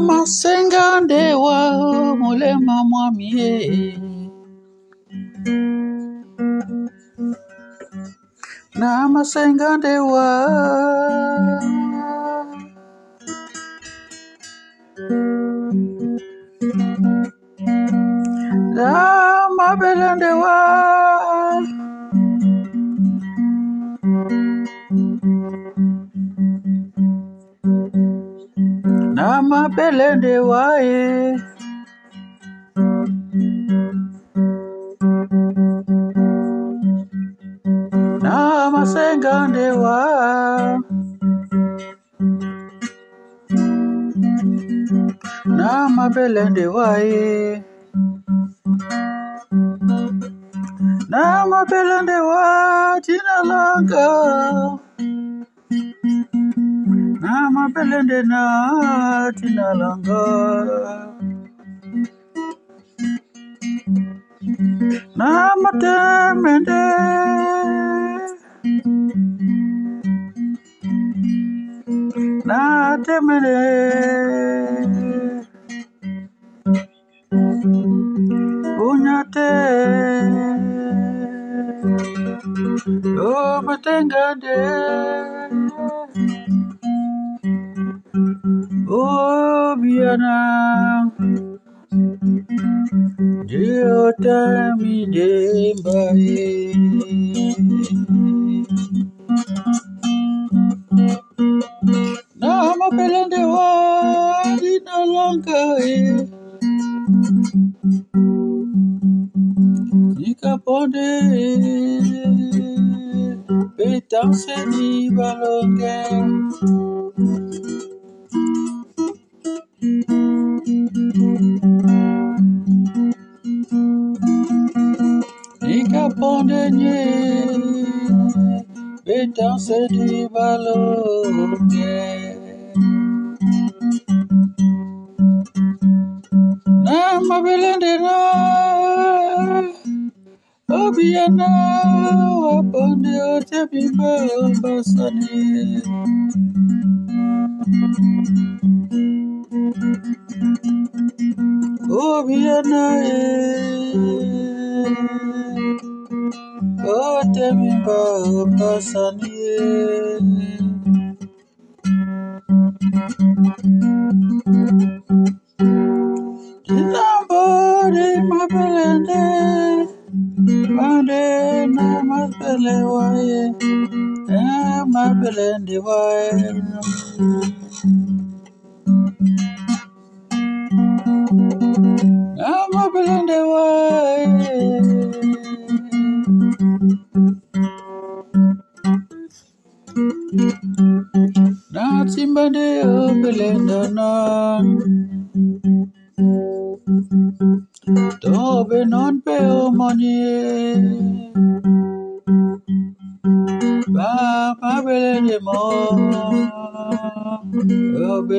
masenga ndewa mulema mwamie na masenga ndewa na mabele ndewa ye na masenga ndewa na mabele ndewa ye na mabele ndewa jina langa na mabele nde na jina langa na matemende na temende. Unyate o matengande o biana Dio tami dembae na mapelende wa dina lankae Nikaponde Petanse di balonge Nikaponde nye Petanse di balonge Na mabelende na Obiana waponde otebiba basani. Obiana e Otebiba basani Dinambode mabelende Mande na mabele waye Na mabelende waye Na mabelende timbande obelenda na Tobe non pe omonie Ba mabelende mo Obe